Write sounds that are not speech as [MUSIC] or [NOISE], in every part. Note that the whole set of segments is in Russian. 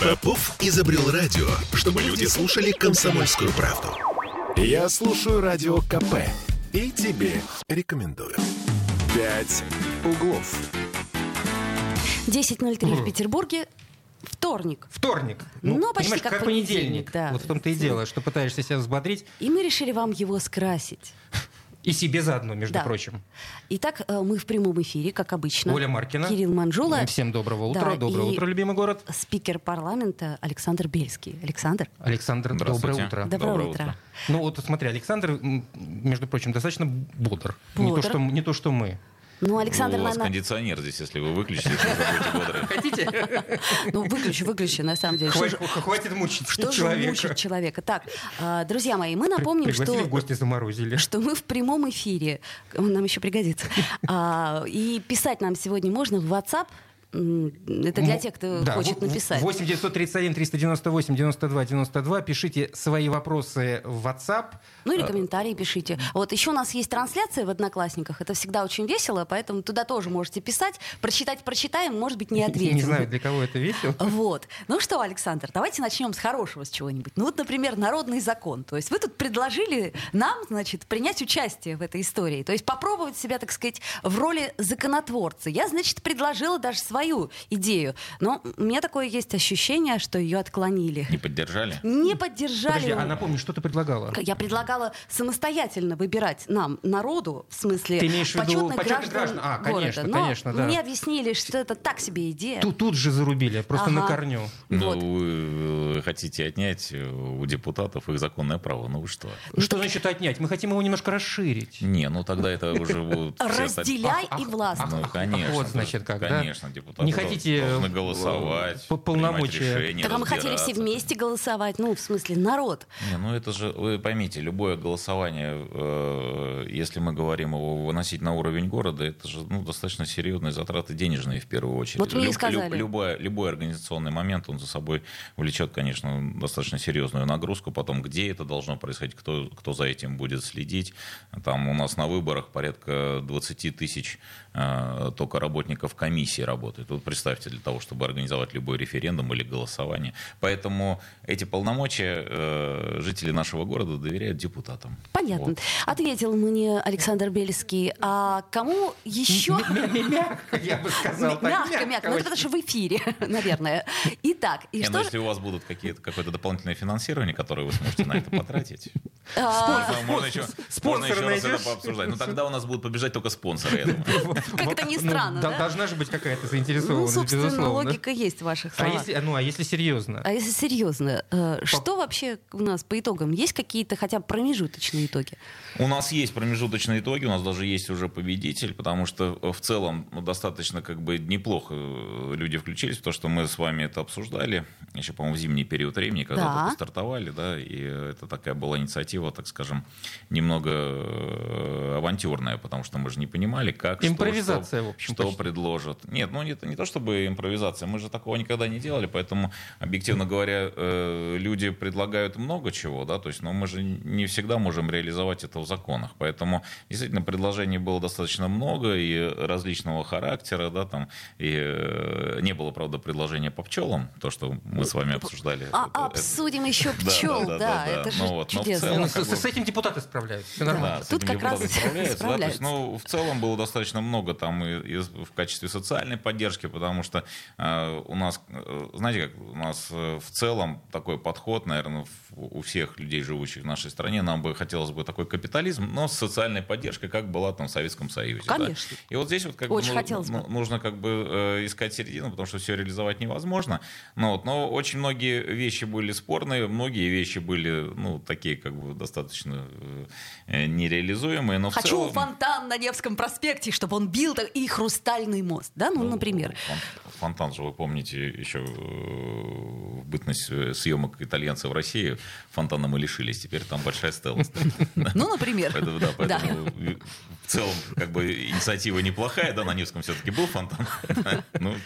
Попов изобрел радио, чтобы люди слушали комсомольскую правду. Я слушаю радио КП и тебе рекомендую. «Пять углов». 10.03 в Петербурге. Вторник. Вторник. Ну, почти понимаешь, как как понедельник. понедельник, да. Вот в том-то и дело, что пытаешься себя взбодрить. И мы решили вам его скрасить. И себе заодно, между Да. прочим. Итак, э, мы в прямом эфире, как обычно. Оля Маркина. Кирилл Манжула. Всем доброго утра. Да, Доброе и утро, любимый город. Спикер парламента Александр Бельский. Александр, Александр, доброе утро. доброе, Доброе утро. утро. Ну вот смотри, Александр, между прочим, достаточно бодр. Не то, Бодр. что, не то, что мы. Ну, Александр, Ну, у вас наверное, кондиционер здесь, если вы выключите. Хотите? [LAUGHS] ну, выключи, выключи, на самом деле. Хватит, мучить Что же человека. мучить человека? Так, э, друзья мои, мы напомним, что... в гости заморозили. что мы в прямом эфире. Он нам еще пригодится. А, и писать нам сегодня можно в WhatsApp. Это для тех, кто да, хочет написать. 8 931 398 92 92. Пишите свои вопросы в WhatsApp. Ну или комментарии пишите. Вот еще у нас есть трансляция в Одноклассниках. Это всегда очень весело, поэтому туда тоже можете писать. Прочитать прочитаем, может быть, не [LAUGHS] ответим. Не знаю, для кого это весело. [LAUGHS] Вот. Ну что, Александр, давайте начнем с хорошего, с чего-нибудь. Ну вот, например, народный закон. То есть вы тут предложили нам, значит, принять участие в этой истории. То есть попробовать себя, так сказать, в роли законотворца. Я, значит, предложила даже свою идею. Но у меня такое есть ощущение, что ее отклонили. Не поддержали? Не поддержали. Подожди, а напомни, что ты предлагала? Я предлагала самостоятельно выбирать нам, народу, в смысле Ты имеешь в виду почетных почетных граждан, граждан? А, города. конечно, Но конечно, да. Мне объяснили, что это так себе идея. Тут, тут же зарубили, просто Ага. на корню. Ну, Вот. вы э, хотите отнять у депутатов их законное право. Ну вы что? Что значит отнять? Мы хотим его немножко расширить. Не, ну тогда это уже Разделяй и властвуй. Ну, конечно. вот, значит, как? Конечно, депутаты Не хотите, должны э, голосовать, по- полномочия? решения, Так а мы хотели все вместе голосовать, ну, в смысле, народ. Не, ну это же, вы поймите, любое голосование, э, если мы говорим его выносить на уровень города, это же ну, достаточно серьезные затраты денежные в первую очередь. Вот мне и сказали. любой, любой организационный момент, он за собой влечет, конечно, достаточно серьезную нагрузку. Потом, где это должно происходить, кто, кто за этим будет следить. Там у нас на выборах порядка 20 тысяч э, только работников комиссии работает. Вот представьте, для того, чтобы организовать любой референдум или голосование. Поэтому эти полномочия э, жители нашего города доверяют депутатам. Понятно. Вот. Ответил мне Александр Бельский. А кому еще... Мягко, я бы сказал. Мягко, мягко. Ну, это потому что в эфире, [LAUGHS] наверное. Итак, и что ну, если у вас будут какие-то, какое-то дополнительное финансирование, которое вы сможете на это потратить, А, можно еще раз найдешь? это пообсуждать. Ну тогда у нас будут побежать только спонсоры, я думаю. Как это ни странно? Должна же быть какая-то Ну, заинтересованность, собственно, безусловно. логика есть в ваших А словах. если, ну, а если серьезно? А если серьезно, э, что вообще у нас по итогам? Есть какие-то хотя бы промежуточные итоги? У нас есть промежуточные итоги, у нас даже есть уже победитель, потому что э, в целом ну, достаточно как бы неплохо э, люди включились, потому что мы с вами это обсуждали еще, по-моему, в зимний период времени, когда Да. только стартовали, да, и это такая была инициатива, так скажем, немного э, авантюрная, потому что мы же не понимали, как, что, Импровизация, что, в общем, что почти. предложат. Нет, ну это не то чтобы импровизация, мы же такого никогда не делали, поэтому, объективно говоря, э, люди предлагают много чего, да, то есть, но мы же не всегда можем реализовать это в законах, поэтому действительно предложений было достаточно много и различного характера, да, там, и э, не было, правда, предложения по пчелам, то, что мы с вами обсуждали. А, Это- это- обсудим еще [LAUGHS] Да, пчел, да, да, да, да, да. это же Ну вот, чудесно. целом, Ну, как с, бы- с этим депутаты справляются. Да. нормально. Да, с Тут как раз справляются, да, то есть, справляются. ну, в целом было достаточно много там и, и в качестве социальной поддержки, потому что э, у нас, э, знаете, как у нас э, в целом такой подход, наверное, у всех людей, живущих в нашей стране, нам бы хотелось бы такой капитализм, но с социальной поддержкой, как была там в Советском Союзе. да. Конечно. И вот здесь вот как Очень бы, ну, хотелось бы. ну, нужно как бы э, искать середину, потому что все реализовать невозможно. Но, вот, но очень многие вещи были спорные, многие вещи были, ну, такие как бы достаточно э, нереализуемые, но в Хочу целом... фонтан на Невском проспекте, чтобы он бил и хрустальный мост, да, ну, например. Фон- Фонтан же, вы помните, еще э, в бытность э, съемок итальянцев в России фонтана мы лишились. Теперь там большая стоит. [LAUGHS] Ну, например. Да, поэтому в целом как бы инициатива неплохая, да, на Невском все-таки был фонтан. [LAUGHS] Ну,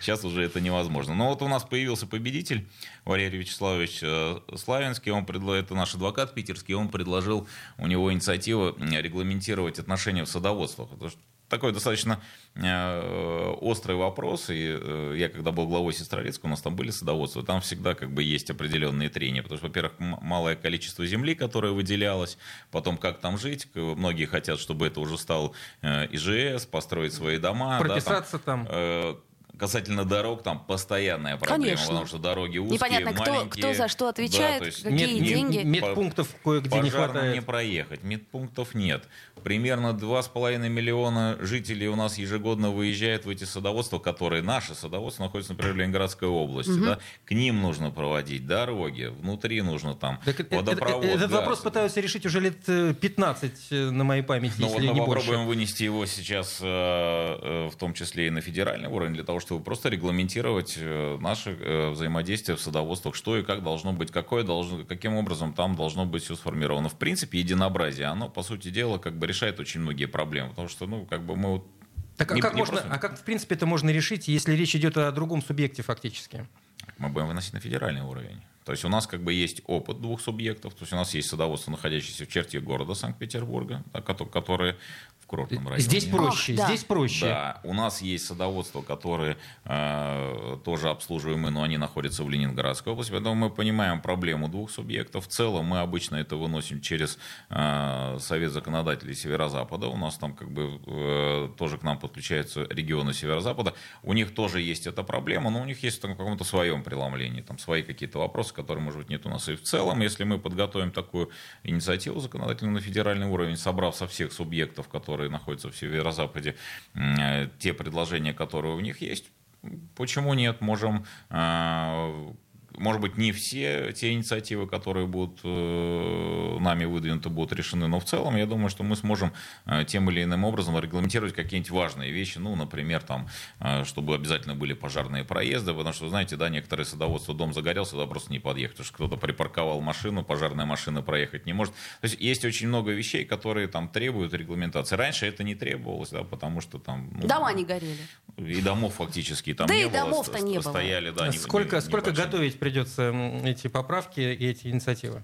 сейчас уже это невозможно. Но вот у нас появился победитель, Валерий Вячеславович э, Славянский, он предло- это наш адвокат питерский, он предложил, у него инициатива регламентировать отношения в садоводствах. Потому что такой достаточно э, острый вопрос. И э, я когда был главой Сестрорецка, у нас там были садоводства, там всегда как бы есть определенные трения. Потому что, во-первых, малое количество земли, которое выделялось, потом как там жить. Многие хотят, чтобы это уже стал э, ИЖС, построить свои дома. Прописаться да, там. там Касательно дорог, там постоянная проблема, Конечно. потому что дороги узкие, Непонятно, кто, кто за что отвечает, да, какие мед, деньги. Медпунктов кое-где не хватает. не проехать, медпунктов нет. Примерно 2,5 миллиона жителей у нас ежегодно выезжают в эти садоводства, которые, наши садоводства, находятся, например, в Ленинградской области. Угу. Да? К ним нужно проводить дороги, внутри нужно там так водопровод. Этот газ. вопрос пытаются решить уже лет 15 э, э, на моей памяти, Но если вот не мы больше. попробуем вынести его сейчас, э, в том числе и на федеральный уровень, для того, чтобы просто регламентировать э, наше э, взаимодействие в садоводствах, что и как должно быть, какое должно, каким образом там должно быть все сформировано. В принципе, единообразие, оно, по сути дела, как бы решает очень многие проблемы, потому что, ну, как бы мы вот так не, а, как не можно, просто... а как, в принципе, это можно решить, если речь идет о другом субъекте фактически? Мы будем выносить на федеральный уровень. То есть у нас как бы есть опыт двух субъектов. То есть у нас есть садоводство, находящееся в черте города Санкт-Петербурга, которые в курортном районе. Здесь проще, Ох, да. здесь проще. Да, у нас есть садоводство, которые э, тоже обслуживаемы, но они находятся в Ленинградской области, поэтому мы понимаем проблему двух субъектов. В целом мы обычно это выносим через э, Совет законодателей Северо-Запада. У нас там как бы э, тоже к нам подключаются регионы Северо-Запада. У них тоже есть эта проблема, но у них есть там в каком-то своем преломлении, там свои какие-то вопросы, которые, может быть, нет у нас. И в целом, если мы подготовим такую инициативу законодательную на федеральный уровень, собрав со всех субъектов, которые которые находятся в северо-западе, э, те предложения, которые у них есть, почему нет, можем э, может быть, не все те инициативы, которые будут э, нами выдвинуты, будут решены, но в целом я думаю, что мы сможем э, тем или иным образом регламентировать какие-нибудь важные вещи, ну, например, там, э, чтобы обязательно были пожарные проезды, потому что, знаете, да, некоторые садоводства, дом загорелся, туда просто не подъехать, потому что кто-то припарковал машину, пожарная машина проехать не может. То есть есть очень много вещей, которые там требуют регламентации. Раньше это не требовалось, да, потому что там... Ну, Дома не горели. И домов фактически там да не и было. домов-то не было. Стояли, да, сколько, не, сколько готовить придется эти поправки и эти инициативы?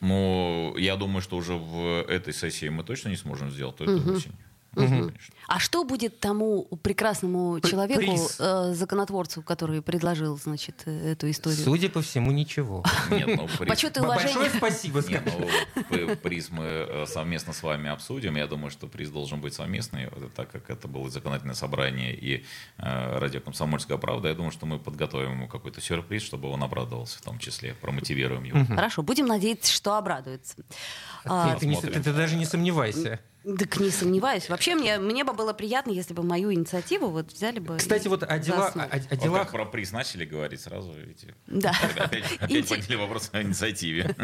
Ну, я думаю, что уже в этой сессии мы точно не сможем сделать, то это угу. осень. Угу. А что будет тому прекрасному человеку, э, законотворцу, который предложил, значит, эту историю? Судя по всему, ничего. [LAUGHS] Нет, ну, приз... Почет и уважение. Большое спасибо. Нет, ну, приз мы э, совместно с вами обсудим. Я думаю, что приз должен быть совместный, так как это было законодательное собрание и э, радио «Комсомольская правда». Я думаю, что мы подготовим ему какой-то сюрприз, чтобы он обрадовался в том числе, промотивируем его. Хорошо, будем надеяться, что обрадуется. А, ты, ты, ты, ты даже не сомневайся. Так не сомневаюсь. Вообще мне, мне бы было приятно, если бы мою инициативу вот взяли бы. Кстати, вот о, дела, о, о делах... Вот про приз начали говорить сразу, видите. Да. Опять, опять подняли вопрос о инициативе.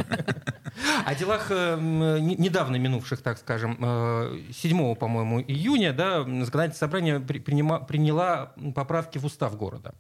О делах э, недавно минувших, так скажем, 7, э, по-моему, июня, да, законодательное собрание приняла поправки в устав города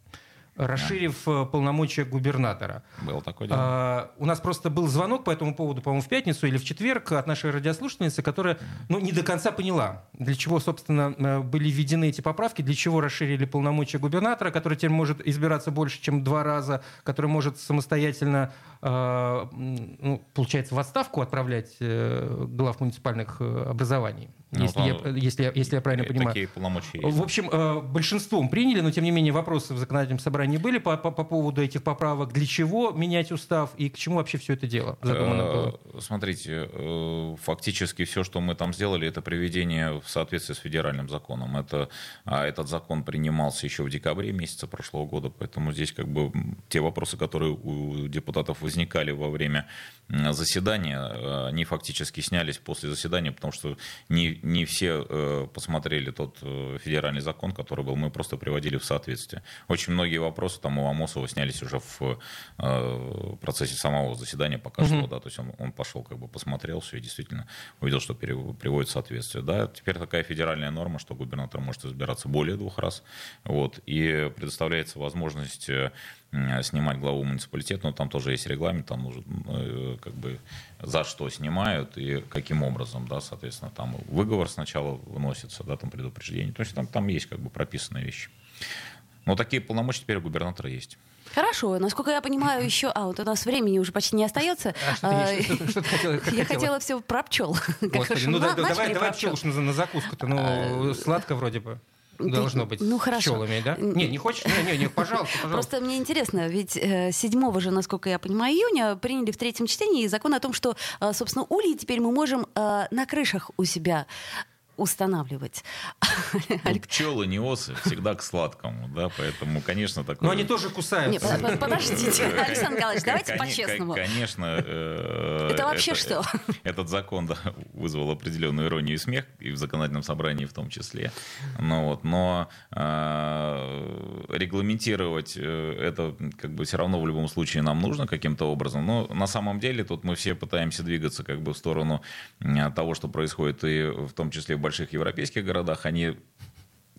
расширив да. Э, полномочия губернатора. Было такое дело. А, у нас просто был звонок по этому поводу, по-моему, в пятницу или в четверг от нашей радиослушательницы, которая ну, не до конца поняла, для чего, собственно, э, были введены эти поправки, для чего расширили полномочия губернатора, который теперь может избираться больше, чем два раза, который может самостоятельно, э, ну, получается, в отставку отправлять э, глав муниципальных э, образований. Ну, если, я, если, я, если я правильно понимаю. Такие полномочия есть. В общем, э, большинством приняли, но тем не менее вопросы в законодательном собрании были по, по, по поводу этих поправок. Для чего менять устав и к чему вообще все это дело задумано э, было? Смотрите, э, фактически все, что мы там сделали, это приведение в соответствии с федеральным законом. Это, а этот закон принимался еще в декабре месяца прошлого года, поэтому здесь как бы те вопросы, которые у депутатов возникали во время заседания, они фактически снялись после заседания, потому что не не все э, посмотрели тот э, федеральный закон, который был, мы просто приводили в соответствие. Очень многие вопросы там у Амосова снялись уже в э, процессе самого заседания, пока угу. шло, да, то есть он, он пошел, как бы посмотрел все и действительно увидел, что приводит в соответствие. Да, теперь такая федеральная норма, что губернатор может избираться более двух раз, вот, и предоставляется возможность снимать главу муниципалитета, но там тоже есть регламент, там нужно, э, как бы, за что снимают и каким образом, да, соответственно, там выговор сначала выносится, да, там предупреждение, то есть там, там есть как бы прописанные вещи. Но такие полномочия теперь у губернатора есть. Хорошо, насколько я понимаю, [CLEARS THROAT] еще... А, вот у нас времени уже почти не остается. А что ты [LAUGHS] хотела? Я хотела все про пчел. [LAUGHS] Господи, ну давай пчел уж на закуску-то. Ну, сладко вроде бы. Должно быть ну, хорошо. пчелами, да? Не, не хочешь? Не, не, не, пожалуйста, пожалуйста. Просто мне интересно, ведь 7 же, насколько я понимаю, июня приняли в третьем чтении закон о том, что, э, собственно, ульи теперь мы можем э, на крышах у себя устанавливать. Ну, пчелы, не осы, всегда к сладкому, да, поэтому, конечно, такое... Но они тоже кусаются. Нет, подождите, [LAUGHS] Александр Николаевич, давайте по-честному. Конечно. Э, это вообще что? Этот закон да, вызвал определенную иронию и смех, и в законодательном собрании в том числе. Ну, вот, но э, регламентировать э, это как бы все равно в любом случае нам нужно каким-то образом. Но на самом деле тут мы все пытаемся двигаться как бы в сторону того, что происходит и в том числе в больших европейских городах, они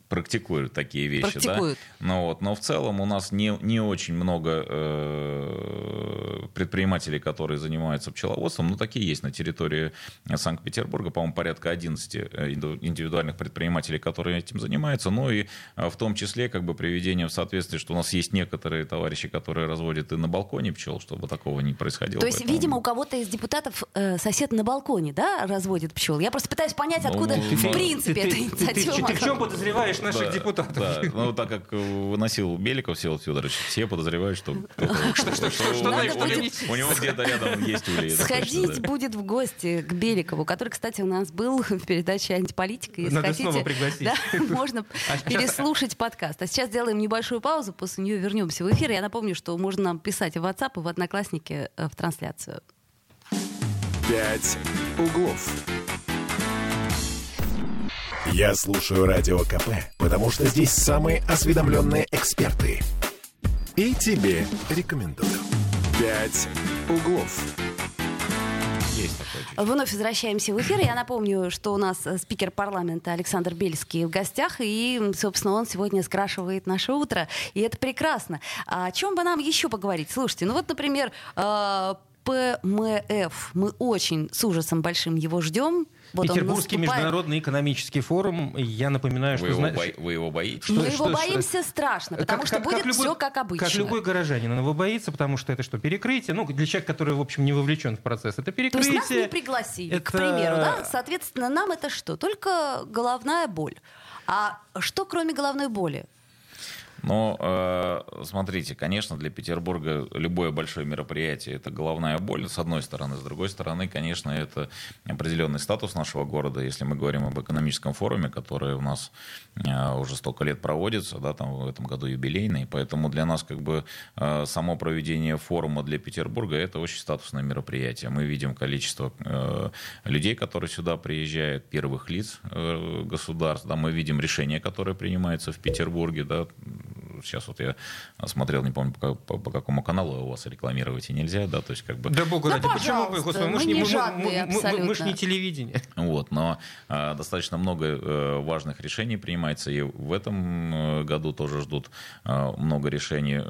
практикуют такие вещи, практикуют. да. Но вот, но в целом у нас не не очень много э, предпринимателей, которые занимаются пчеловодством, но такие есть на территории Санкт-Петербурга, по-моему, порядка 11 э, индивидуальных предпринимателей, которые этим занимаются, ну и э, в том числе как бы приведение в соответствие, что у нас есть некоторые товарищи, которые разводят и на балконе пчел, чтобы такого не происходило. То есть, Поэтому... видимо, у кого-то из депутатов э, сосед на балконе, да, разводит пчел. Я просто пытаюсь понять, ну, откуда ну, в принципе ты, эта инициатива. Ты, ты, ты в чем подозреваешь? Подозреваешь наших да, депутатов. Да. Ну, так как выносил Беликов Всеволод Федорович, все подозревают, что [LAUGHS] у него где-то рядом есть улей. Сходить будет в гости к Беликову, который, кстати, у нас был [LAUGHS] в передаче «Антиполитика». Если Надо снова пригласить. [LAUGHS] Можно а переслушать подкаст. А сейчас сделаем небольшую паузу, после нее вернемся в эфир. Я напомню, что можно нам писать в WhatsApp и в Одноклассники э, в трансляцию. «Пять углов». Я слушаю Радио КП, потому что здесь самые осведомленные эксперты. И тебе рекомендую. «Пять углов». Вновь возвращаемся в эфир. Я напомню, что у нас э, спикер парламента Александр Бельский в гостях, и, собственно, он сегодня скрашивает наше утро, и это прекрасно. А о чем бы нам еще поговорить? Слушайте, ну вот, например, э, ПМФ. Мы очень с ужасом большим его ждем. Вот Петербургский международный экономический форум. Я напоминаю, вы что... Его бо... Вы его боитесь? Мы что, его боимся что? страшно, потому как, что как, будет как любой, все как обычно. Как любой горожанин, он его боится, потому что это что, перекрытие? Ну, для человека, который, в общем, не вовлечен в процесс, это перекрытие. То есть нас не пригласили, это... к примеру, да? Соответственно, нам это что? Только головная боль. А что, кроме головной боли? Но э, смотрите, конечно, для Петербурга любое большое мероприятие это головная боль, с одной стороны. С другой стороны, конечно, это определенный статус нашего города. Если мы говорим об экономическом форуме, который у нас э, уже столько лет проводится, да, там в этом году юбилейный, поэтому для нас как бы э, само проведение форума для Петербурга это очень статусное мероприятие. Мы видим количество людей, которые сюда приезжают, первых лиц государств, да, мы видим решения, которые принимаются в Петербурге, да, сейчас вот я смотрел, не помню, по, по, по какому каналу у вас рекламировать и нельзя, да, то есть как бы... Да богу ради, почему вы, господи, мы, мы, не, жадные, мы, мы, мы, мы ж не телевидение. [LAUGHS] Вот, но а, достаточно много а, важных решений принимается, и в этом э, году тоже ждут а, много решений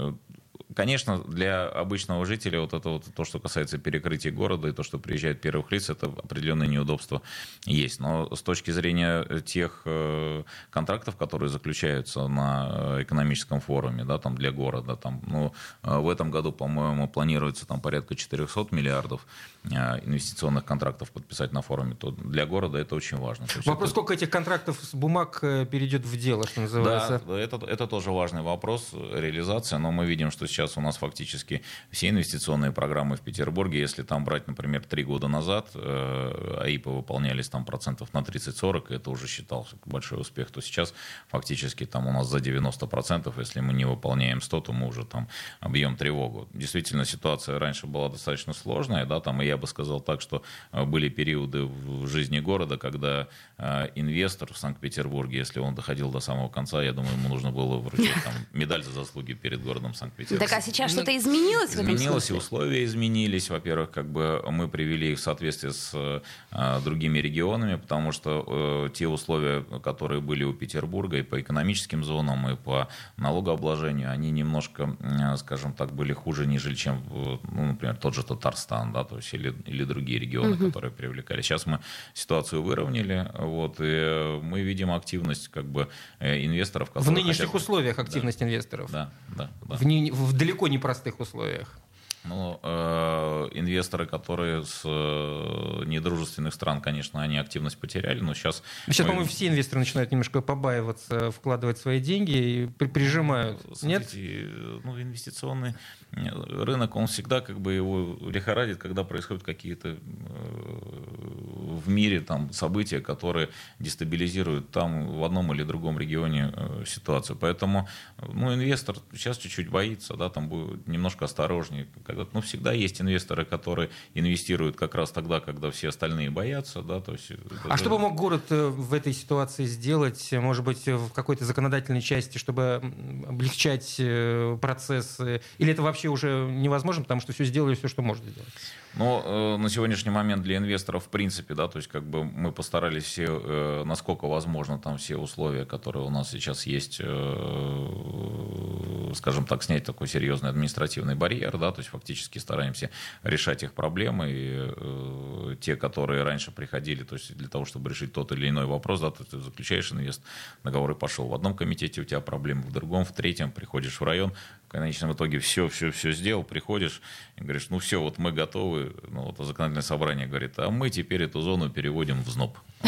Конечно, для обычного жителя вот это вот то, что касается перекрытия города и то, что приезжает первых лиц, это определенные неудобства есть. Но с точки зрения тех э, контрактов, которые заключаются на экономическом форуме, да, там для города, там, ну, э, в этом году, по-моему, планируется там порядка 400 миллиардов э, инвестиционных контрактов подписать на форуме, то для города это очень важно. Вопрос, это... сколько этих контрактов с бумаг перейдет в дело, что называется? Да, это, это тоже важный вопрос, реализация, но мы видим, что сейчас сейчас у нас фактически все инвестиционные программы в Петербурге, если там брать, например, три года назад, э, АИПы выполнялись там процентов на 30-40, и это уже считался большой успех, то сейчас фактически там у нас за 90%, если мы не выполняем 100, то мы уже там объем тревогу. Действительно, ситуация раньше была достаточно сложная, да, там, и я бы сказал так, что э, были периоды в жизни города, когда э, инвестор в Санкт-Петербурге, если он доходил до самого конца, я думаю, ему нужно было вручить там, медаль за заслуги перед городом Санкт-Петербург а сейчас что-то изменилось в этом Изменилось, и условия изменились. Во-первых, как бы мы привели их в соответствие с э, другими регионами, потому что э, те условия, которые были у Петербурга и по экономическим зонам, и по налогообложению, они немножко, э, скажем так, были хуже, нежели чем, ну, например, тот же Татарстан, да, то есть или, или другие регионы, угу. которые привлекали. Сейчас мы ситуацию выровняли, вот, и мы видим активность как бы инвесторов. В нынешних хотят... условиях активность да. инвесторов? Да, да. да. В, не, в далеко непростых условиях. Ну, э, инвесторы, которые с э, недружественных стран, конечно, они активность потеряли, но сейчас... Сейчас, мы... по-моему, все инвесторы начинают немножко побаиваться, вкладывать свои деньги и при, прижимают. Смотрите, Нет? Э, ну, инвестиционный рынок, он всегда как бы его лихорадит, когда происходят какие-то э, в мире там события, которые дестабилизируют там в одном или другом регионе э, ситуацию. Поэтому ну, инвестор сейчас чуть-чуть боится, да, там будет немножко осторожнее. Когда, ну, всегда есть инвесторы, которые инвестируют как раз тогда, когда все остальные боятся. Да, то есть, а это... что бы мог город э, в этой ситуации сделать, может быть, в какой-то законодательной части, чтобы облегчать процесс? Или это вообще уже невозможно, потому что все сделали, все, что можно сделать? Но э, на сегодняшний момент для инвесторов, в принципе, да, то есть как бы мы постарались все, э, насколько возможно, там все условия, которые у нас сейчас есть, э, скажем так, снять такой серьезный административный барьер, да, то есть фактически стараемся решать их проблемы, и э, те, которые раньше приходили, то есть для того, чтобы решить тот или иной вопрос, да, то ты заключаешь инвест, договор и пошел. В одном комитете у тебя проблемы, в другом, в третьем, приходишь в район, в конечном итоге все, все, все сделал, приходишь и говоришь, ну все, вот мы готовы, ну вот законодательное собрание говорит, а мы теперь эту зону переводим в ЗНОП. [LAUGHS]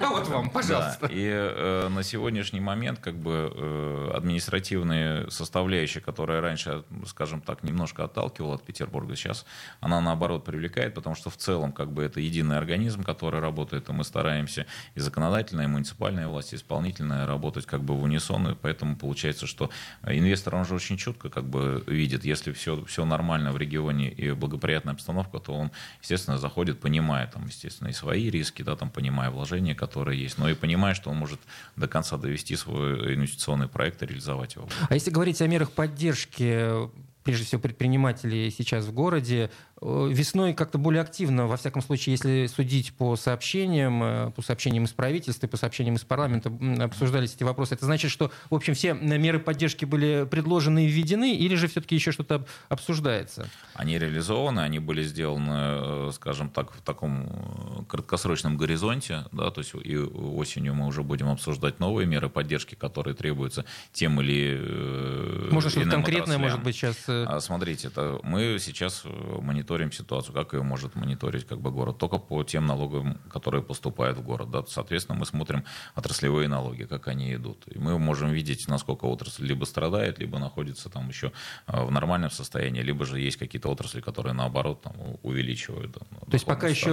Вот вам, пожалуйста. И э, на сегодняшний момент как бы э, административная составляющая, которая раньше, скажем так, немножко отталкивала от Петербурга, сейчас она наоборот привлекает, потому что в целом как бы это единый организм, который работает, и мы стараемся и законодательная, и муниципальная власть, и исполнительная работать как бы в унисон, и поэтому получается, что инвестор, он же очень четко как бы видит, если все, все нормально в регионе и благоприятная обстановка, то он, естественно, заходит, понимая там, естественно, и свои риски, да, там, понимая вложения, которые есть, но и понимая, что он может до конца довести свой инвестиционный проект и реализовать его. А если говорить о мерах поддержки прежде всего предпринимателей сейчас в городе, весной как-то более активно, во всяком случае, если судить по сообщениям, э, по сообщениям из правительства, по сообщениям из парламента, обсуждались эти вопросы. Это значит, что, в общем, все меры поддержки были предложены и введены, или же все-таки еще что-то обсуждается? Они реализованы, они были сделаны, э, скажем так, в таком краткосрочном горизонте, да, то есть и осенью мы уже будем обсуждать новые меры поддержки, которые требуются тем или Можно что-то конкретное, отраслям. может быть, сейчас... А, смотрите, это мы сейчас мониторим мониторим ситуацию, как ее может мониторить как бы город, только по тем налогам, которые поступают в город. Да. Соответственно, мы смотрим отраслевые налоги, как они идут. И мы можем видеть, насколько отрасль либо страдает, либо находится там еще а, в нормальном состоянии, либо же есть какие-то отрасли, которые наоборот там, увеличивают. Да, То есть пока еще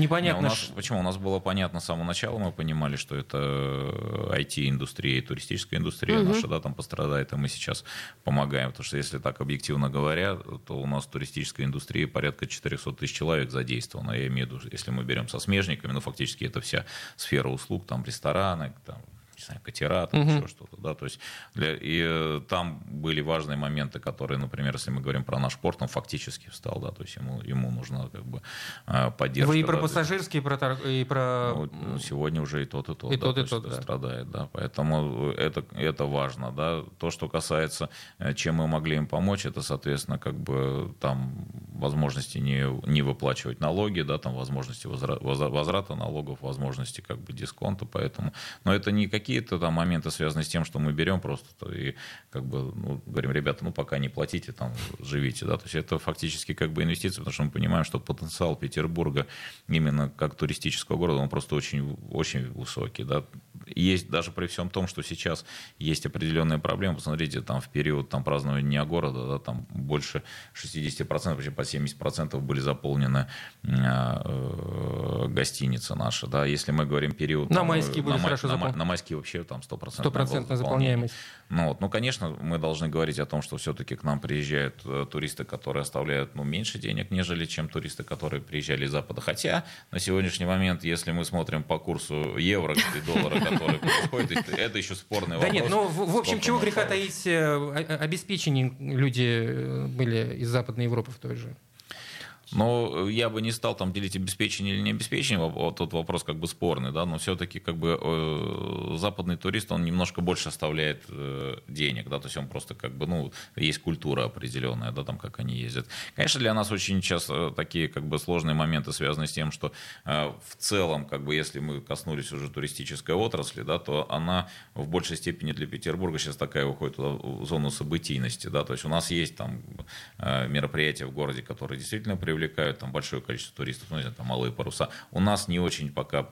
непонятно. Не, у нас, почему? У нас было понятно с самого начала, мы понимали, что это IT-индустрия и туристическая индустрия угу. наша, да, там пострадает, и мы сейчас помогаем. Потому что если так объективно говоря, то у нас туристическая индустрия индустрии порядка 400 тысяч человек задействовано. Я имею в виду, если мы берем со смежниками, ну, фактически это вся сфера услуг, там, рестораны, там, не знаю, катера, там угу. еще что-то, да, то есть для, и э, там были важные моменты, которые, например, если мы говорим про наш порт, он фактически встал, да, то есть ему, ему нужна как бы э, поддержка. Вы и про да, пассажирские, и про... И про... Ну, сегодня уже и тот, и тот, и да, тот, то и тот, да. страдает, да, поэтому это, это важно, да, то, что касается, э, чем мы могли им помочь, это, соответственно, как бы там возможности не, не выплачивать налоги, да, там возможности возврата, возврата налогов, возможности как бы дисконта, поэтому, но это не какие какие-то там моменты связаны с тем, что мы берем просто и как бы ну, говорим, ребята, ну пока не платите, там живите, да, то есть это фактически как бы инвестиции, потому что мы понимаем, что потенциал Петербурга именно как туристического города, он просто очень, очень высокий, да, есть даже при всем том, что сейчас есть определенные проблемы, посмотрите, там в период там празднования Дня города, да, там больше 60%, почти по 70% были заполнены э, гостиницы наши, да, если мы говорим период... На майские были на, хорошо на, на майские вообще там стопроцентная Стопроцентная заполняемость. Ну, вот. ну, конечно, мы должны говорить о том, что все-таки к нам приезжают э, туристы, которые оставляют ну, меньше денег, нежели чем туристы, которые приезжали из Запада. Хотя на сегодняшний момент, если мы смотрим по курсу евро и доллара, который происходит, это еще спорный вопрос. Да нет, ну, в, общем, чего греха таить, э, обеспечение люди э, были из Западной Европы в той же. Но я бы не стал там делить обеспечение или не обеспечение, вот тот вопрос как бы спорный, да, но все-таки как бы э, западный турист, он немножко больше оставляет э, денег, да, то есть он просто как бы, ну, есть культура определенная, да, там, как они ездят. Конечно, для нас очень часто такие как бы сложные моменты связаны с тем, что э, в целом, как бы, если мы коснулись уже туристической отрасли, да, то она в большей степени для Петербурга сейчас такая уходит в зону событийности, да, то есть у нас есть там мероприятия в городе, которые действительно привлекают привлекают там большое количество туристов, ну, там малые паруса. У нас не очень пока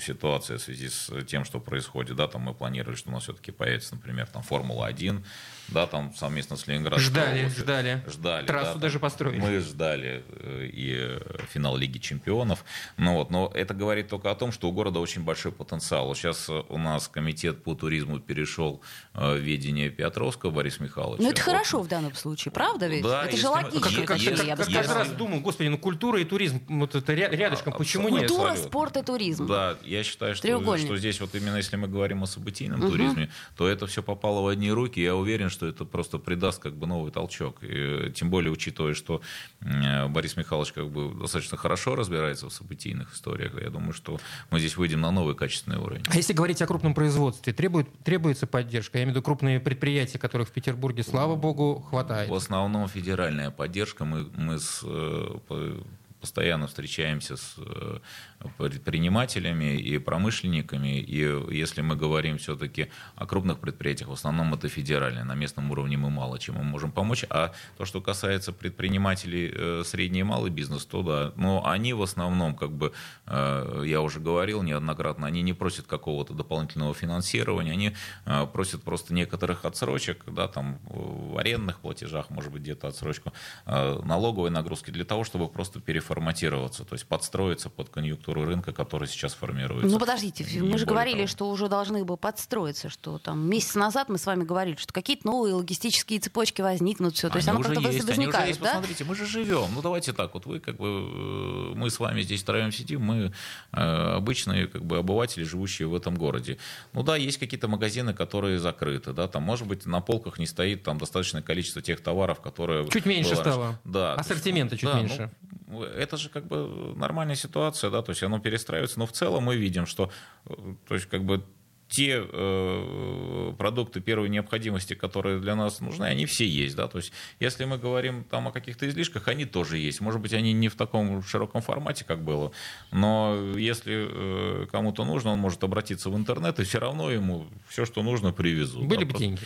ситуация в связи с тем, что происходит, да, там мы планировали, что у нас все-таки появится, например, там Формула-1, да, там совместно с Ленинградом. Ждали, областью. ждали. Ждали. Трассу да, даже построили. Мы ждали э, и финал Лиги Чемпионов. Ну, вот, но это говорит только о том, что у города очень большой потенциал. Сейчас у нас комитет по туризму перешел э, в ведение Петровского Бориса Михайловича. Ну, это вот. хорошо в данном случае, правда ведь? Да, это же логично. Как, как, если, как, как, каждый раз думал, господи, ну культура и туризм, вот это рядышком, почему культура, нет? Культура, спорт и туризм. Да, я считаю, что, что здесь вот именно если мы говорим о событийном угу. туризме, то это все попало в одни руки. Я уверен, что это просто пред даст как бы новый толчок. И, тем более, учитывая, что Борис Михайлович как бы достаточно хорошо разбирается в событийных историях, я думаю, что мы здесь выйдем на новый качественный уровень. А если говорить о крупном производстве, требует, требуется поддержка? Я имею в виду крупные предприятия, которых в Петербурге, слава богу, хватает. В основном федеральная поддержка. Мы, мы с э, постоянно встречаемся с э, предпринимателями и промышленниками. И если мы говорим все-таки о крупных предприятиях, в основном это федеральные. На местном уровне мы мало чем мы можем помочь. А то, что касается предпринимателей э, средний и малый бизнес, то да. Но они в основном, как бы, э, я уже говорил неоднократно, они не просят какого-то дополнительного финансирования, они просят просто некоторых отсрочек, да, там в арендных платежах, может быть, где-то отсрочку, налоговой нагрузки, для того, чтобы просто переформировать форматироваться, то есть подстроиться под конъюнктуру рынка, который сейчас формируется. Ну подождите, мы же говорили, того. что уже должны бы подстроиться, что там месяц назад мы с вами говорили, что какие-то новые логистические цепочки возникнут, все, то есть они оно как-то есть, возникает, они уже есть, да? Посмотрите, мы же живем, ну давайте так, вот вы как бы, э, мы с вами здесь втроем сидим, мы э, обычные как бы обыватели, живущие в этом городе. Ну да, есть какие-то магазины, которые закрыты, да, там может быть на полках не стоит там достаточное количество тех товаров, которые... Чуть меньше стало. Да. Ассортимента чуть да, ну, меньше. Ну, это же как бы нормальная ситуация, да, то есть оно перестраивается, но в целом мы видим, что э, то есть как бы те э, продукты первой необходимости, которые для нас нужны, они все есть, да, то есть если мы говорим там о каких-то излишках, они тоже есть, может быть, они не в таком широком формате, как было, но если э, кому-то нужно, он может обратиться в интернет, и все равно ему все, что нужно, привезут. Были да, бы просто... деньги.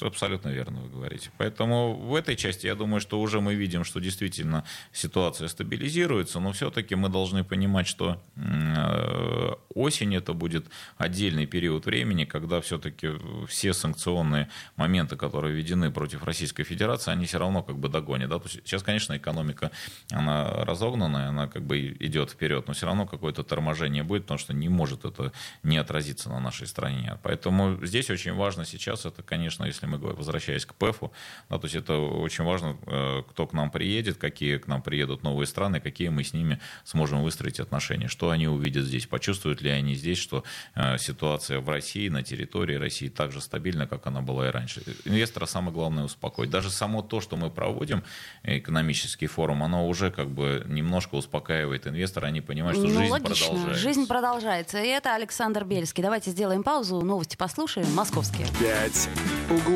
Абсолютно верно вы говорите. Поэтому в этой части я думаю, что уже мы видим, что действительно ситуация стабилизируется, но все-таки мы должны понимать, что э, осень это будет отдельный период времени, когда все-таки все санкционные моменты, которые введены против Российской Федерации, они все равно как бы догонят. Да? Сейчас, конечно, экономика, она разогнанная, она как бы идет вперед, но все равно какое-то торможение будет, потому что не может это не отразиться на нашей стране. Поэтому здесь очень важно сейчас это, конечно, если если мы возвращаясь к ПЭФу, да, то есть это очень важно, э, кто к нам приедет, какие к нам приедут новые страны, какие мы с ними сможем выстроить отношения, что они увидят здесь, почувствуют ли они здесь, что э, ситуация в России, на территории России так же стабильна, как она была и раньше. Инвестора самое главное успокоить. Даже само то, что мы проводим, экономический форум, оно уже как бы немножко успокаивает инвестора, они понимают, что ну, жизнь логично. продолжается. Жизнь продолжается. И это Александр Бельский. Давайте сделаем паузу, новости послушаем, московские. Пять углов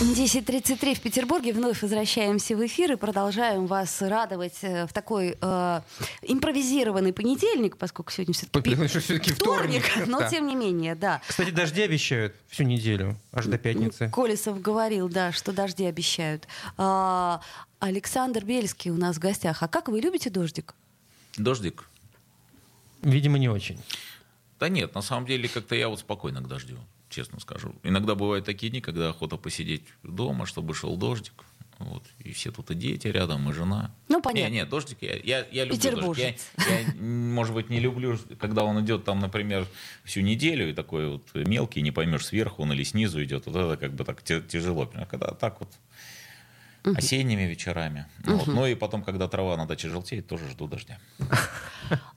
10.33 в Петербурге. Вновь возвращаемся в эфир и продолжаем вас радовать э, в такой э, импровизированный понедельник, поскольку сегодня все-таки, пи- все-таки вторник, вторник [LAUGHS] но да. тем не менее, да. Кстати, дожди обещают всю неделю, аж до пятницы. Колесов говорил, да, что дожди обещают. А, Александр Бельский у нас в гостях. А как вы любите дождик? Дождик? Видимо, не очень. Да нет, на самом деле как-то я вот спокойно к дождю, честно скажу. Иногда бывают такие дни, когда охота посидеть дома, чтобы шел дождик. Вот, и все тут и дети рядом, и жена. Ну, понятно. Не, нет, дождик, я, я, я люблю дождик. Я, я, может быть, не люблю, когда он идет там, например, всю неделю, и такой вот мелкий, не поймешь, сверху он или снизу идет. Вот это как бы так тяжело. А когда так вот угу. осенними вечерами. Угу. Вот. Ну и потом, когда трава на даче желтеет, тоже жду дождя.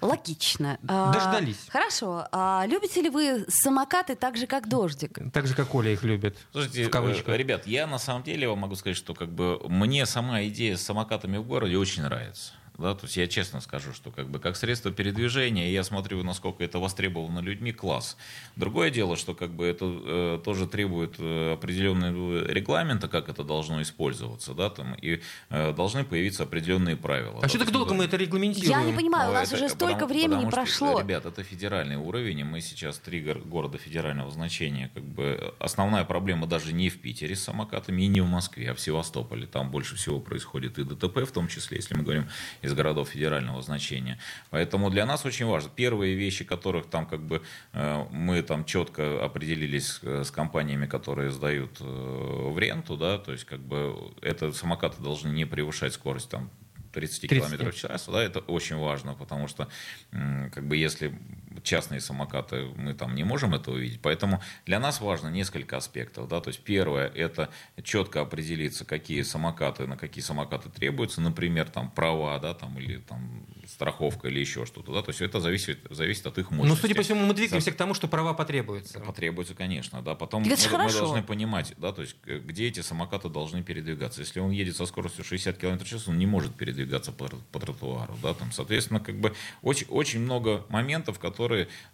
Логично. [LAUGHS] А, Дождались. Хорошо. А любите ли вы самокаты так же, как дождик? Так же, как Оля их любит. Слушайте, в ребят, я на самом деле вам могу сказать, что как бы мне сама идея с самокатами в городе очень нравится. Да, то есть я честно скажу, что как бы как средство передвижения, я смотрю, насколько это востребовано людьми, класс. Другое дело, что как бы это э, тоже требует э, определенного регламента, как это должно использоваться, да, там, и э, должны появиться определенные правила. А да, что так долго мы это регламентируем? Я не понимаю, Но у нас это, уже столько потому, времени потому прошло. Что, ребят, это федеральный уровень, и мы сейчас три города федерального значения, как бы основная проблема даже не в Питере с самокатами и не в Москве, а в Севастополе. Там больше всего происходит и ДТП, в том числе, если мы говорим из городов федерального значения. Поэтому для нас очень важно. Первые вещи, которых там как бы э, мы там четко определились с компаниями, которые сдают э, в ренту, да, то есть как бы это самокаты должны не превышать скорость там 30 км в час, да, это очень важно, потому что как бы если частные самокаты, мы там не можем это увидеть, поэтому для нас важно несколько аспектов, да, то есть первое, это четко определиться, какие самокаты, на какие самокаты требуются, например, там права, да, там, или там страховка или еще что-то, да, то есть это зависит, зависит от их мощности. Ну, судя по всему, мы двигаемся к тому, что права потребуются. Потребуются, конечно, да, потом мы, мы должны понимать, да, то есть где эти самокаты должны передвигаться. Если он едет со скоростью 60 км в час, он не может передвигаться по, по тротуару, да, там, соответственно, как бы очень, очень много моментов, которые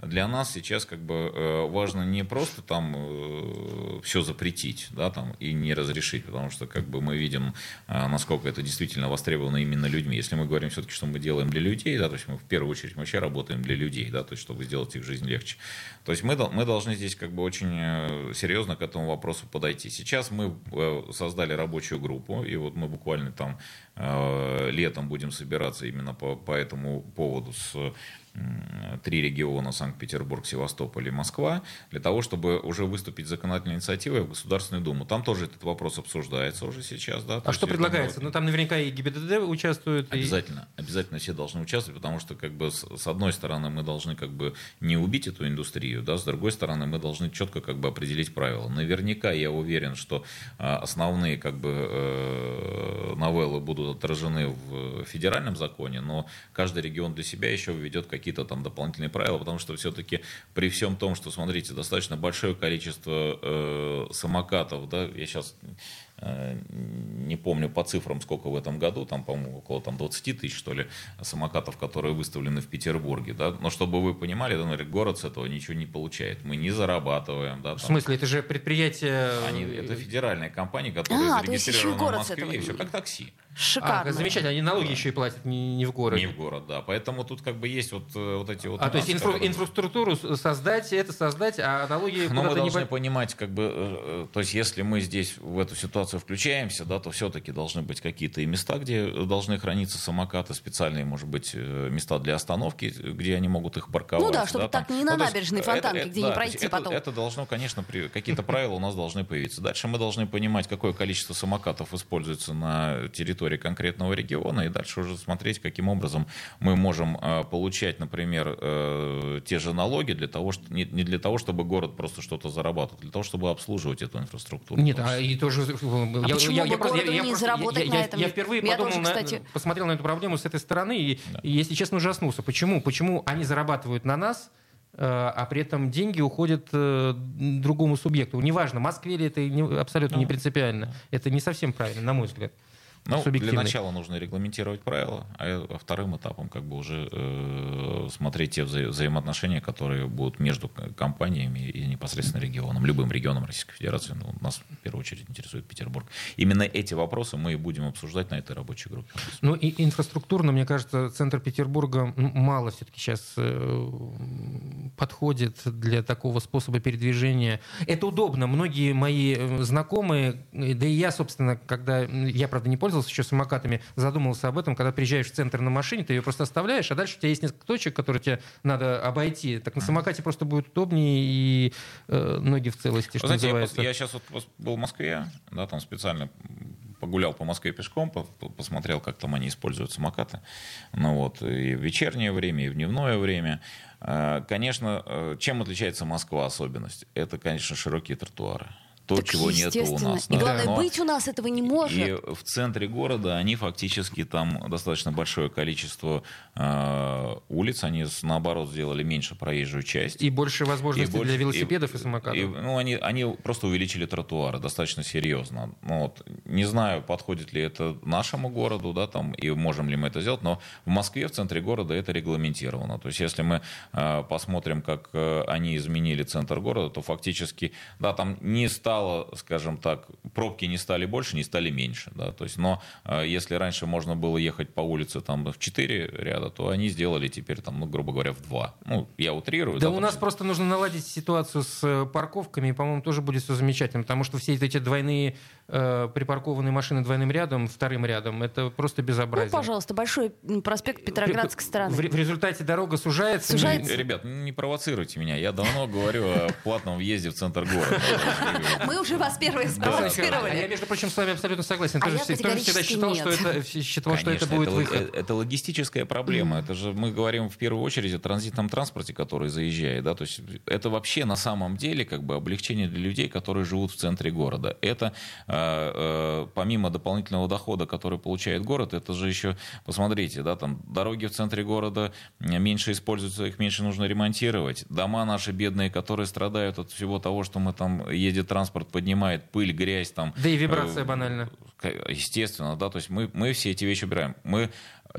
для нас сейчас как бы э, важно не просто там э, все запретить, да, там, и не разрешить, потому что как бы мы видим, э, насколько это действительно востребовано именно людьми. Если мы говорим все-таки, что мы делаем для людей, да, то есть мы в первую очередь мы вообще работаем для людей, да, то есть чтобы сделать их жизнь легче. То есть мы, мы должны здесь как бы очень серьезно к этому вопросу подойти. Сейчас мы создали рабочую группу, и вот мы буквально там летом будем собираться именно по, по этому поводу с три региона Санкт-Петербург, Севастополь и Москва, для того, чтобы уже выступить законодательной инициативой в Государственную Думу. Там тоже этот вопрос обсуждается уже сейчас. Да, а что предлагается? Ну, там наверняка и ГИБДД участвует. Обязательно. И... Обязательно все должны участвовать, потому что, как бы, с, с одной стороны, мы должны как бы не убить эту индустрию, да, с другой стороны, мы должны четко как бы определить правила. Наверняка я уверен, что а, основные как бы э, новеллы будут отражены в федеральном законе, но каждый регион для себя еще введет какие какие-то там дополнительные правила, потому что все-таки при всем том, что, смотрите, достаточно большое количество э, самокатов, да, я сейчас Э, не помню по цифрам, сколько в этом году, там, по-моему, около там, 20 тысяч, что ли, самокатов, которые выставлены в Петербурге, да, но чтобы вы понимали, да, город с этого ничего не получает, мы не зарабатываем, да. Там, в смысле, это же предприятие... Они, это федеральная компания, которая а, зарегистрирована в Москве, и все как такси. Шикарно. А, замечательно, они налоги да. еще и платят не, не в городе. Не в город, да, поэтому тут как бы есть вот, э, вот эти вот... А, то есть инфра- инфраструктуру создать, это создать, а налоги... Но мы должны не... понимать, как бы, э, то есть если мы здесь в эту ситуацию включаемся, да, то все-таки должны быть какие-то и места, где должны храниться самокаты, специальные, может быть, э, места для остановки, где они могут их парковать. Ну да, чтобы да, так там. не на ну, набережной фонтанке, это, где да, не пройти это, потом. Это должно, конечно, при, какие-то правила у нас должны появиться. Дальше мы должны понимать, какое количество самокатов используется на территории конкретного региона, и дальше уже смотреть, каким образом мы можем э, получать, например, э, те же налоги для того, что, не, не для того, чтобы город просто что-то зарабатывал, для того, чтобы обслуживать эту инфраструктуру. Нет, а и тоже... А я, почему я, я, просто, я, не я, заработать я, на этом? Я впервые я подумал, тоже, кстати... на, посмотрел на эту проблему с этой стороны, и, да. и если честно, ужаснулся. Почему? Почему они зарабатывают на нас, э, а при этом деньги уходят э, другому субъекту. Неважно, Москве ли это абсолютно ну, не принципиально. Это не совсем правильно, на мой взгляд. Ну, для начала нужно регламентировать правила, а вторым этапом как бы уже э, смотреть те вза- взаимоотношения, которые будут между компаниями и непосредственно регионом, любым регионом Российской Федерации. Ну, нас в первую очередь интересует Петербург. Именно эти вопросы мы и будем обсуждать на этой рабочей группе. Ну и инфраструктурно, мне кажется, центр Петербурга мало все-таки сейчас э, подходит для такого способа передвижения. Это удобно. Многие мои э, знакомые, да и я, собственно, когда я, правда, не пользовался еще самокатами, задумывался об этом, когда приезжаешь в центр на машине, ты ее просто оставляешь, а дальше у тебя есть несколько точек, которые тебе надо обойти. Так на самокате просто будет удобнее и э, ноги в целости, что Знаете, называется. Я, я сейчас вот был в Москве, да, там специально погулял по Москве пешком, посмотрел, как там они используют самокаты. Ну вот, и в вечернее время, и в дневное время. Э, конечно, э, чем отличается Москва особенность? Это, конечно, широкие тротуары то, так чего нет у нас. И да. главное, Но быть у нас этого не может. И в центре города они фактически там достаточно большое количество э, улиц, они наоборот сделали меньше проезжую часть. И больше возможностей и больше, для велосипедов и, и самокатов. И, ну, они, они просто увеличили тротуары достаточно серьезно. Ну, вот, не знаю, подходит ли это нашему городу, да, там, и можем ли мы это сделать, но в Москве, в центре города это регламентировано. То есть если мы э, посмотрим, как э, они изменили центр города, то фактически, да, там не стало стало, скажем так, пробки не стали больше, не стали меньше. Да? То есть, но э, если раньше можно было ехать по улице там, в 4 ряда, то они сделали теперь, там, ну, грубо говоря, в 2. Ну, я утрирую. Да, да у нас просто нужно наладить ситуацию с э, парковками, и, по-моему, тоже будет все замечательно, потому что все эти двойные э, припаркованные машины двойным рядом, вторым рядом, это просто безобразие. Ну, пожалуйста, большой проспект Петроградской стороны. В, в результате дорога сужается. сужается. Ребят, не провоцируйте меня. Я давно говорю о платном въезде в центр города. [LAUGHS] Мы уже вас первые спровоцировали. А я, между прочим, с вами абсолютно согласен. А тоже, тоже всегда считал, нет. что это, считал, что это будет это, выход. Это логистическая проблема. Это же мы говорим в первую очередь о транзитном транспорте, который заезжает. Да? То есть это вообще на самом деле как бы облегчение для людей, которые живут в центре города. Это э, э, помимо дополнительного дохода, который получает город, это же еще, посмотрите, да, там дороги в центре города меньше используются, их меньше нужно ремонтировать. Дома наши бедные, которые страдают от всего того, что мы там едет транспорт, поднимаем поднимает пыль, грязь там. Да и вибрация э, банально. Естественно, да, то есть мы, мы все эти вещи убираем. Мы,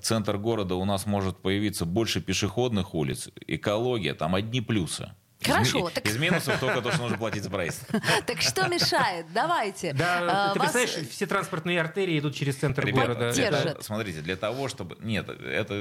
центр города у нас может появиться больше пешеходных улиц, экология, там одни плюсы. Хорошо. Из, так... из минусов только то, что нужно платить за проезд. [LAUGHS] Так что мешает? Давайте. Да, ты представляешь, все транспортные артерии идут через центр города. Смотрите, для того, чтобы... Нет, это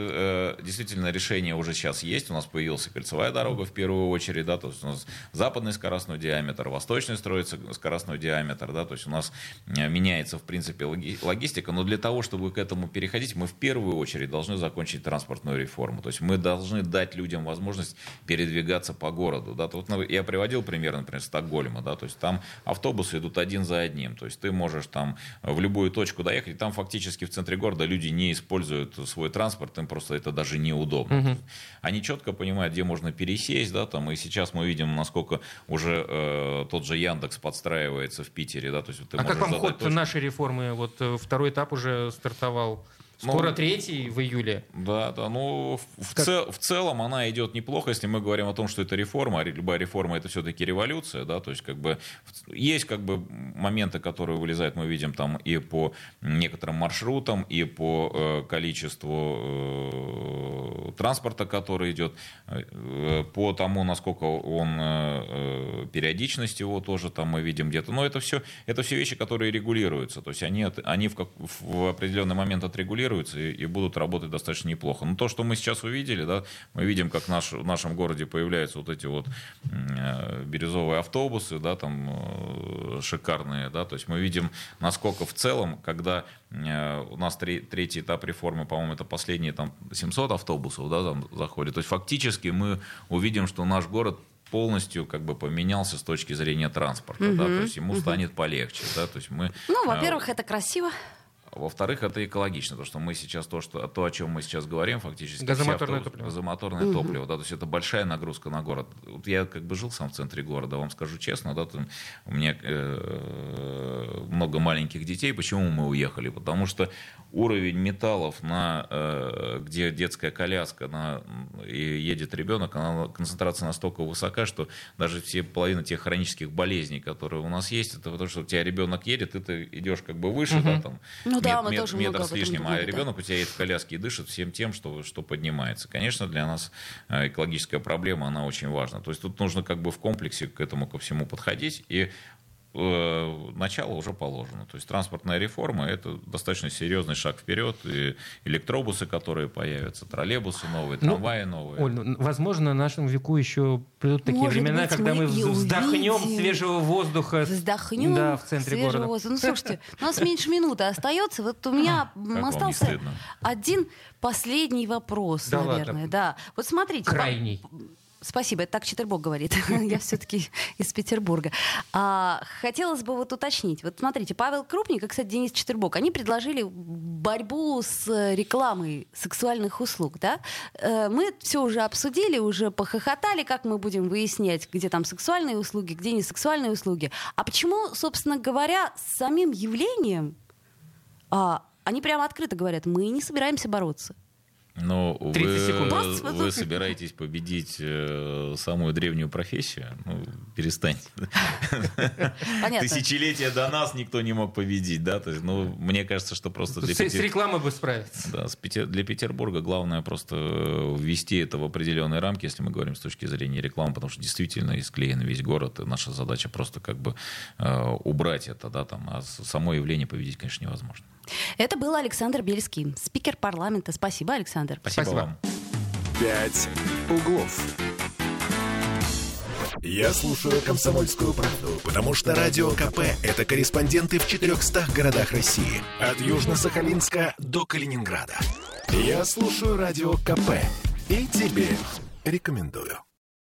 э, действительно решение уже сейчас есть. У нас появилась кольцевая дорога в первую очередь, да, то есть у нас западный скоростной диаметр, восточный строится скоростной диаметр, да, то есть у нас э, меняется, в принципе, логистика, но для того, чтобы к этому переходить, мы в первую очередь должны закончить транспортную реформу. То есть мы должны дать людям возможность передвигаться по городу да, то вот ну, я приводил пример, например, Стокгольма, да, то есть там автобусы идут один за одним, то есть ты можешь там в любую точку доехать, и там фактически в центре города люди не используют свой транспорт, им просто это даже неудобно. Угу. Они четко понимают, где можно пересесть, да, там, и сейчас мы видим, насколько уже э, тот же Яндекс подстраивается в Питере, да, то есть ты а как вам ход точку... нашей реформы? Вот э, второй этап уже стартовал. Скоро ну, третий в июле. Да, да. Ну, в, как... цел, в целом она идет неплохо, если мы говорим о том, что это реформа, а любая реформа это все-таки революция, да, то есть как бы есть как бы моменты, которые вылезают, мы видим там и по некоторым маршрутам, и по э, количеству э, транспорта, который идет, э, по тому, насколько он э, э, периодичность его тоже там мы видим где-то. Но это все, это все вещи, которые регулируются, то есть они, они в, как, в определенный момент отрегулируются контролируются и, и будут работать достаточно неплохо. Но то, что мы сейчас увидели, да, мы видим, как наш, в нашем городе появляются вот эти вот э, бирюзовые автобусы, да, там э, шикарные, да, то есть мы видим, насколько в целом, когда э, у нас три, третий этап реформы, по-моему, это последние там 700 автобусов, да, там заходит, то есть фактически мы увидим, что наш город полностью как бы поменялся с точки зрения транспорта, угу, да, то есть ему угу. станет полегче, да, то есть мы. Ну, во-первых, э, это красиво. Во-вторых, это экологично, потому что мы сейчас то, что, то о чем мы сейчас говорим, фактически... Газомоторное авто, топливо. Газомоторное угу. топливо, да, то есть это большая нагрузка на город. Вот я как бы жил сам в центре города, вам скажу честно, да, там, у меня э, много маленьких детей. Почему мы уехали? Потому что уровень металлов, на, э, где детская коляска на, и едет ребенок, она, концентрация настолько высока, что даже все половина тех хронических болезней, которые у нас есть, это потому что у тебя ребенок едет, и ты идешь как бы выше, угу. да, там, ну, да, мет, мет, метр с лишним, а ребенок да. у тебя едет в коляске и дышит всем тем, что, что поднимается. Конечно, для нас э, экологическая проблема, она очень важна. То есть тут нужно как бы в комплексе к этому ко всему подходить, и начало уже положено. То есть транспортная реформа – это достаточно серьезный шаг вперед. И электробусы, которые появятся, троллейбусы новые, ну, трамваи ну, новые. Оль, ну, возможно, нашему веку еще придут такие Может времена, быть, когда мы, вздохнем увидим. свежего воздуха вздохнем да, в центре города. Воздуха. Ну, слушайте, у нас меньше минуты остается. Вот у меня остался один последний вопрос, наверное. Да. Вот смотрите. Крайний. Спасибо, это так Четербок говорит. [LAUGHS] Я все-таки из Петербурга. А, хотелось бы вот уточнить. Вот смотрите, Павел Крупник и, кстати, Денис Четербок, они предложили борьбу с рекламой сексуальных услуг. Да? Э, мы все уже обсудили, уже похохотали, как мы будем выяснять, где там сексуальные услуги, где не сексуальные услуги. А почему, собственно говоря, с самим явлением а, они прямо открыто говорят, мы не собираемся бороться. Но вы, вы собираетесь победить э, самую древнюю профессию? Ну, перестаньте. Понятно. Тысячелетия до нас никто не мог победить, да? То есть, ну, мне кажется, что просто для с, Петер... с рекламой бы справиться. Да, с Петер... для Петербурга главное просто ввести это в определенные рамки, если мы говорим с точки зрения рекламы, потому что действительно исклеен весь город, и наша задача просто как бы э, убрать это, да, там, а само явление победить, конечно, невозможно. Это был Александр Бельский, спикер парламента. Спасибо, Александр. Спасибо, Спасибо. вам. «Пять углов». Я слушаю «Комсомольскую правду», потому что «Радио КП» — это корреспонденты в 400 городах России. От Южно-Сахалинска до Калининграда. Я слушаю «Радио КП» и тебе рекомендую.